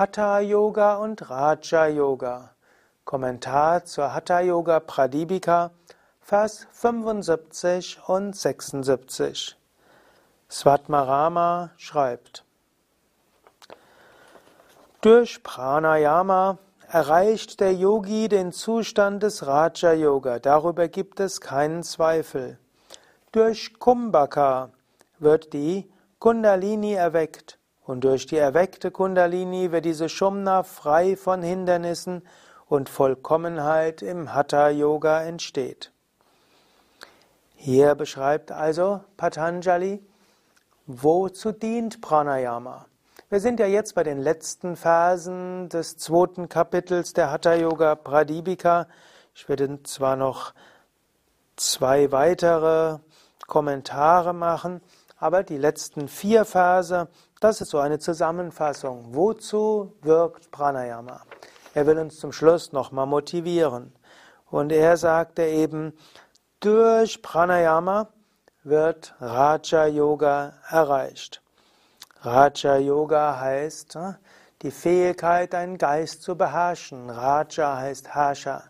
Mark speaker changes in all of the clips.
Speaker 1: Hatha Yoga und Raja Yoga. Kommentar zur Hatha Yoga Pradipika, Vers 75 und 76. Svatmarama schreibt: Durch Pranayama erreicht der Yogi den Zustand des Raja Yoga. Darüber gibt es keinen Zweifel. Durch Kumbhaka wird die Kundalini erweckt und durch die erweckte Kundalini wird diese Shumna frei von Hindernissen und Vollkommenheit im Hatha Yoga entsteht. Hier beschreibt also Patanjali, wozu dient Pranayama. Wir sind ja jetzt bei den letzten Versen des zweiten Kapitels der Hatha Yoga Pradipika. Ich werde zwar noch zwei weitere Kommentare machen, aber die letzten vier Verse, das ist so eine Zusammenfassung. Wozu wirkt Pranayama? Er will uns zum Schluss nochmal motivieren. Und er sagte eben, durch Pranayama wird Raja Yoga erreicht. Raja Yoga heißt die Fähigkeit, deinen Geist zu beherrschen. Raja heißt Herrscher.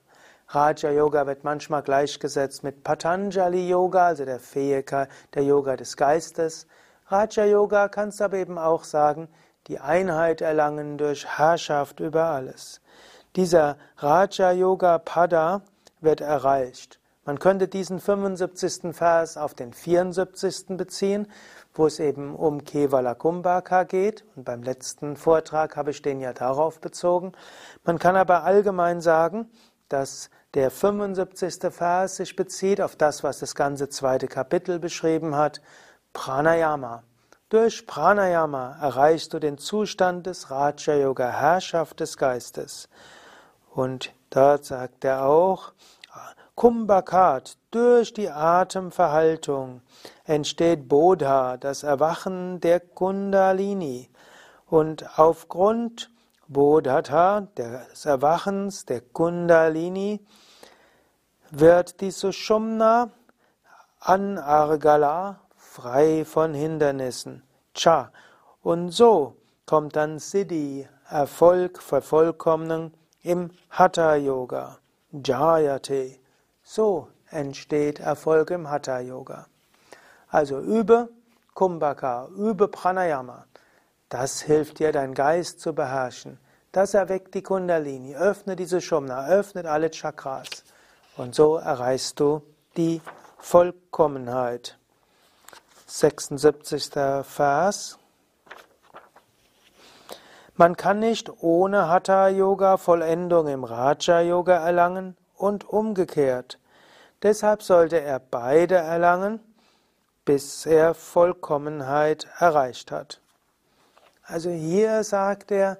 Speaker 1: Raja Yoga wird manchmal gleichgesetzt mit Patanjali Yoga, also der Fähigkeit, der Yoga des Geistes. Raja Yoga kannst aber eben auch sagen, die Einheit erlangen durch Herrschaft über alles. Dieser Raja Yoga Pada wird erreicht. Man könnte diesen 75. Vers auf den 74. beziehen, wo es eben um Kevala Kumbhaka geht. Und beim letzten Vortrag habe ich den ja darauf bezogen. Man kann aber allgemein sagen, dass der 75. Vers sich bezieht auf das, was das ganze zweite Kapitel beschrieben hat, Pranayama. Durch Pranayama erreichst du den Zustand des Raja Yoga, Herrschaft des Geistes. Und dort sagt er auch, Kumbhakat, durch die Atemverhaltung entsteht Bodha, das Erwachen der Kundalini. Und aufgrund Bodhata, des Erwachens der Kundalini, wird die Sushumna Anargala frei von Hindernissen. Cha. Und so kommt dann Siddhi, Erfolg, Vervollkommnung im Hatha Yoga. Jayate. So entsteht Erfolg im Hatha Yoga. Also übe Kumbhaka, übe Pranayama. Das hilft dir, deinen Geist zu beherrschen. Das erweckt die Kundalini, öffne diese Shumna, öffnet alle Chakras. Und so erreichst du die Vollkommenheit. 76. Vers. Man kann nicht ohne Hatha Yoga Vollendung im Raja Yoga erlangen und umgekehrt. Deshalb sollte er beide erlangen, bis er Vollkommenheit erreicht hat. Also hier sagt er,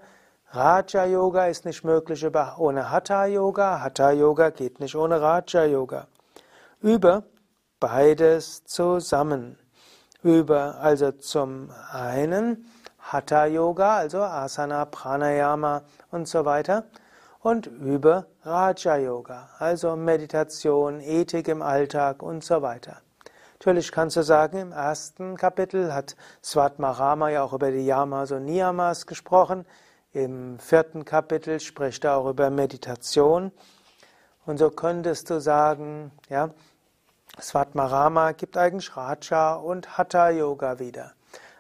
Speaker 1: Raja Yoga ist nicht möglich ohne Hatha Yoga, Hatha Yoga geht nicht ohne Raja Yoga. Übe beides zusammen. Übe also zum einen Hatha Yoga, also Asana, Pranayama und so weiter und übe Raja Yoga, also Meditation, Ethik im Alltag und so weiter. Natürlich kannst du sagen, im ersten Kapitel hat Svatmarama ja auch über die Yamas und Niyamas gesprochen. Im vierten Kapitel spricht er auch über Meditation. Und so könntest du sagen, ja, Svatmarama gibt eigentlich Raja und Hatha Yoga wieder.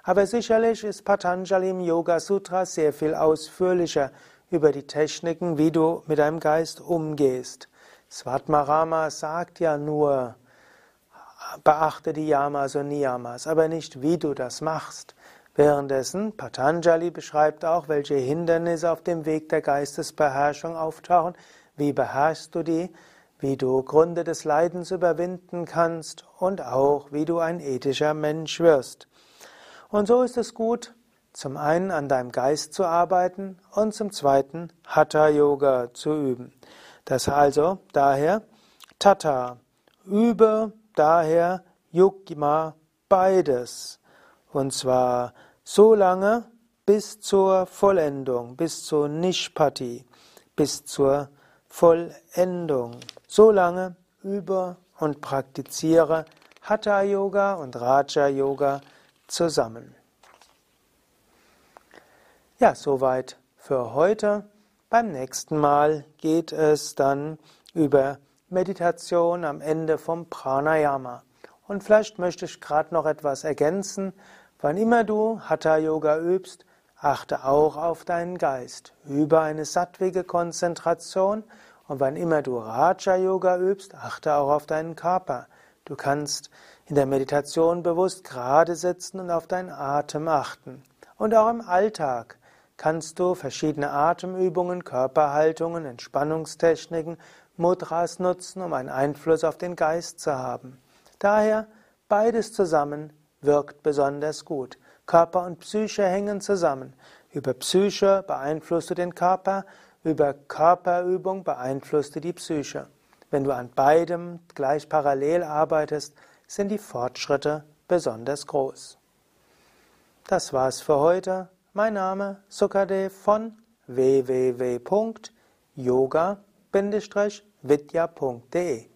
Speaker 1: Aber sicherlich ist Patanjali im Yoga Sutra sehr viel ausführlicher über die Techniken, wie du mit deinem Geist umgehst. Svatmarama sagt ja nur, beachte die Yamas und Niyamas, aber nicht, wie du das machst. Währenddessen Patanjali beschreibt auch, welche Hindernisse auf dem Weg der Geistesbeherrschung auftauchen, wie beherrschst du die, wie du Gründe des Leidens überwinden kannst und auch, wie du ein ethischer Mensch wirst. Und so ist es gut, zum einen an deinem Geist zu arbeiten und zum zweiten Hatha Yoga zu üben. Das also daher Tata, übe daher Yukma beides. Und zwar so lange bis zur Vollendung, bis zur Nishpati, bis zur Vollendung. So lange übe und praktiziere Hatha Yoga und Raja Yoga zusammen. Ja, soweit für heute. Beim nächsten Mal geht es dann über Meditation am Ende vom Pranayama. Und vielleicht möchte ich gerade noch etwas ergänzen. Wann immer du Hatha Yoga übst, achte auch auf deinen Geist. Übe eine sattwige Konzentration und wann immer du Raja Yoga übst, achte auch auf deinen Körper. Du kannst in der Meditation bewusst gerade sitzen und auf deinen Atem achten. Und auch im Alltag kannst du verschiedene Atemübungen, Körperhaltungen, Entspannungstechniken, Mudras nutzen, um einen Einfluss auf den Geist zu haben. Daher beides zusammen wirkt besonders gut. Körper und Psyche hängen zusammen. Über Psyche beeinflusst du den Körper, über Körperübung beeinflusst du die Psyche. Wenn du an beidem gleich parallel arbeitest, sind die Fortschritte besonders groß. Das war's für heute. Mein Name Sukadev von www.yoga-vidya.de